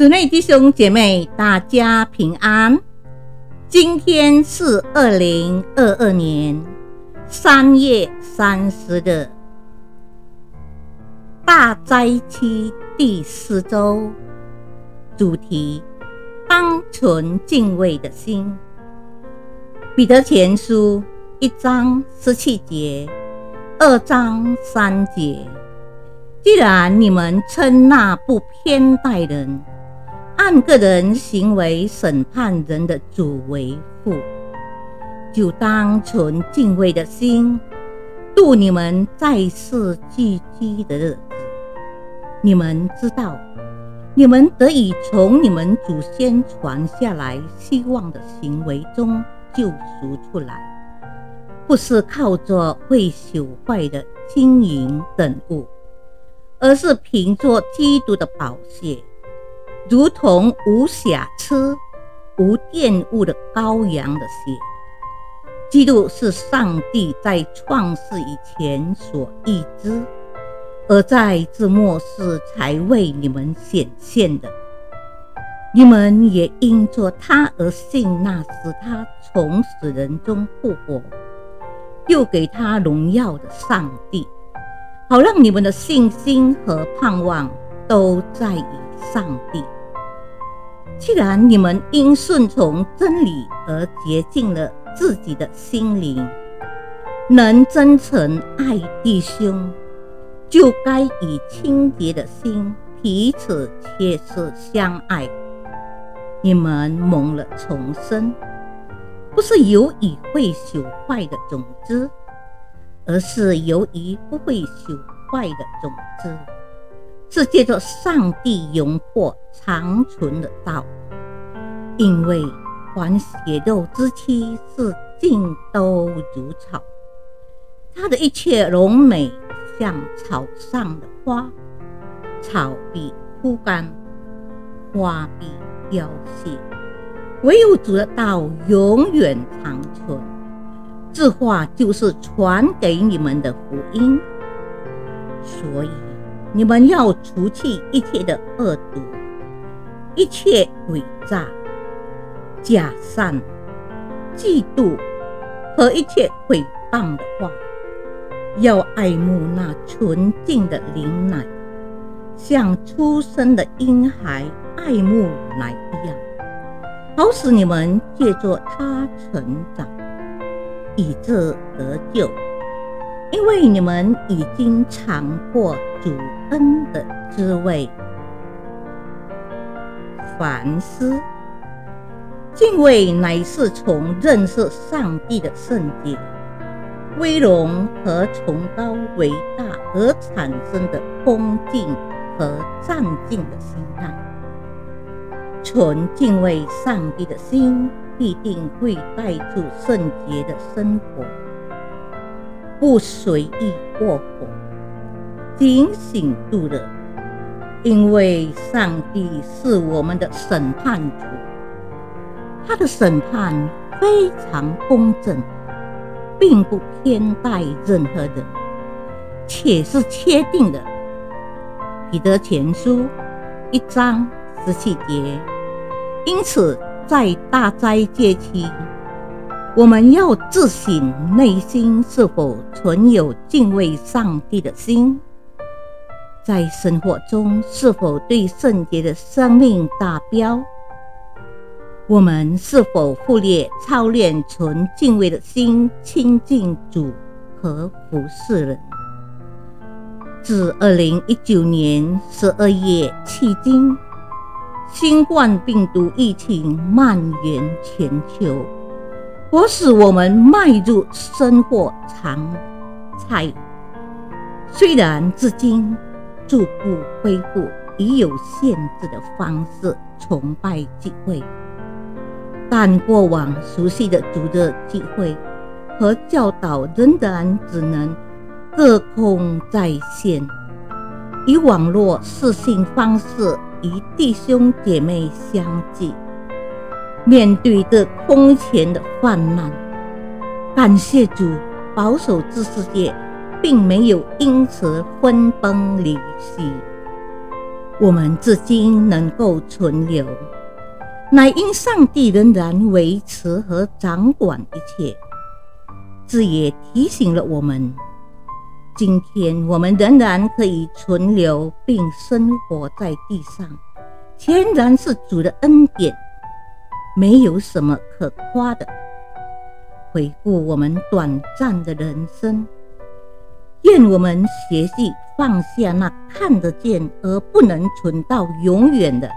主内弟兄姐妹，大家平安。今天是二零二二年三月三十日，大灾期第四周，主题：当存敬畏的心。彼得前书一章十七节，二章三节。既然你们称那不偏待人。按个人行为审判人的主为父，就当存敬畏的心度你们在世寄居的日子。你们知道，你们得以从你们祖先传下来希望的行为中救赎出来，不是靠着会朽坏的金银等物，而是凭着基督的宝血。如同无瑕疵、无玷污的羔羊的血，基督是上帝在创世以前所预知，而在这末世才为你们显现的。你们也因着他而信那使他从死人中复活，又给他荣耀的上帝，好让你们的信心和盼望都在于上帝。既然你们因顺从真理而洁净了自己的心灵，能真诚爱弟兄，就该以清洁的心彼此切实相爱。你们蒙了重生，不是由于会朽坏的种子，而是由于不会朽坏的种子。是借着上帝荣获长存的道，因为凡血肉之躯是尽都如草，它的一切荣美像草上的花，草必枯干，花必凋谢，唯有主的道永远长存。这话就是传给你们的福音，所以。你们要除去一切的恶毒、一切诡诈、假善、嫉妒和一切诽谤的话，要爱慕那纯净的灵奶，像出生的婴孩爱慕奶一样，好使你们借着它成长，以致得救。因为你们已经尝过主恩的滋味，凡思敬畏乃是从认识上帝的圣洁、威荣和崇高伟大而产生的恭敬和赞敬的心态。纯敬畏上帝的心，必定会带出圣洁的生活。不随意过火，警醒度日，因为上帝是我们的审判主，他的审判非常公正，并不偏待任何人，且是确定的。彼得前书一章十七节，因此在大灾节期。我们要自省内心是否存有敬畏上帝的心，在生活中是否对圣洁的生命达标？我们是否忽略操练存敬畏的心，亲近主和服侍人？自二零一九年十二月迄今，新冠病毒疫情蔓延全球。迫使我们迈入生活常态。虽然至今逐步恢复以有限制的方式崇拜聚会，但过往熟悉的主日聚会和教导仍然只能隔空在线，以网络视讯方式与弟兄姐妹相聚。面对这空前的泛滥，感谢主保守之世界，并没有因此分崩离析。我们至今能够存留，乃因上帝仍然维持和掌管一切。这也提醒了我们，今天我们仍然可以存留并生活在地上，全然是主的恩典，没有什么可夸的。回顾我们短暂的人生，愿我们学习放下那看得见而不能存到永远的，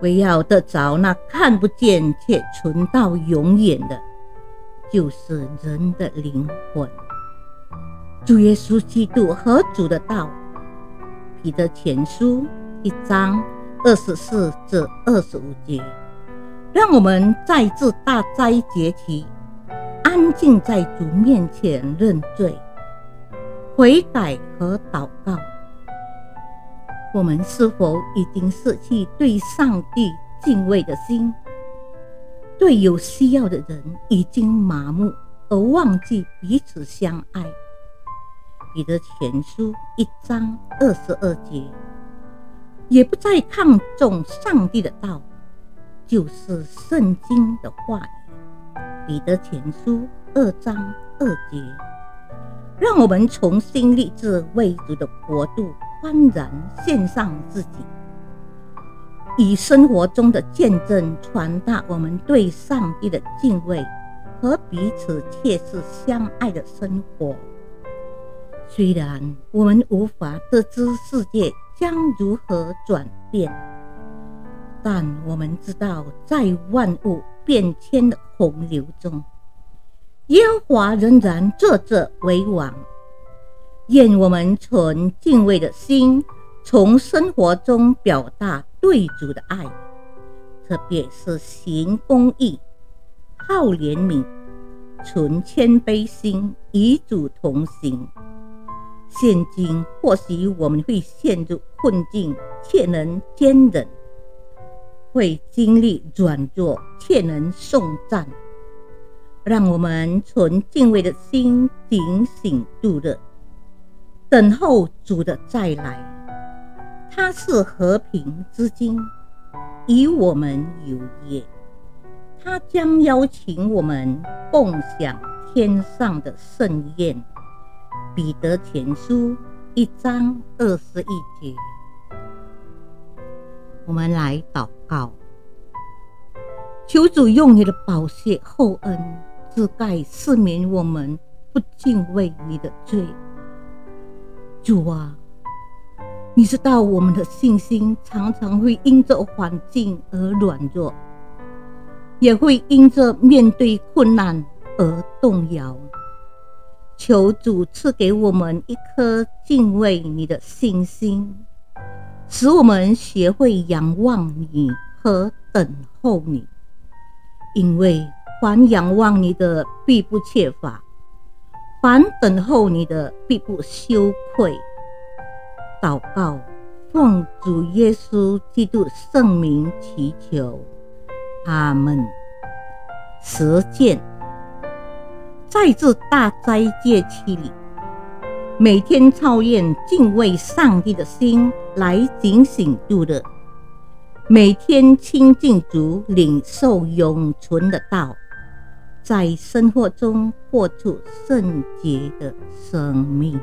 唯要得着那看不见却存到永远的。就是人的灵魂，主耶稣基督和主的道，彼得前书一章二十四至二十五节，让我们在这大灾节期，安静在主面前认罪、悔改和祷告。我们是否已经失去对上帝敬畏的心？对有需要的人已经麻木，而忘记彼此相爱。彼得前书一章二十二节，也不再看重上帝的道，就是圣经的话语。彼得前书二章二节，让我们重新立志为主的国度欢然献上自己。以生活中的见证传达我们对上帝的敬畏和彼此切实相爱的生活。虽然我们无法得知世界将如何转变，但我们知道，在万物变迁的洪流中，耶和华仍然坐着为王。愿我们存敬畏的心，从生活中表达。对主的爱，特别是行公义、好怜悯、存谦卑心，与主同行。现今或许我们会陷入困境，却能坚忍；会经历软弱，却能颂赞。让我们存敬畏的心，警醒度日，等候主的再来。他是和平之君，与我们有约。他将邀请我们共享天上的盛宴。彼得前书一章二十一节。我们来祷告，求主用你的宝血厚恩，遮盖赦免我们不敬畏你的罪。主啊。你知道我们的信心常常会因着环境而软弱，也会因着面对困难而动摇。求主赐给我们一颗敬畏你的信心，使我们学会仰望你和等候你。因为凡仰望你的必不缺乏，凡等候你的必不羞愧。祷告，奉主耶稣基督圣名祈求，阿门。实践，在这大斋戒期里，每天操练敬畏上帝的心来警醒度日，每天清净足，领受永存的道，在生活中活出圣洁的生命。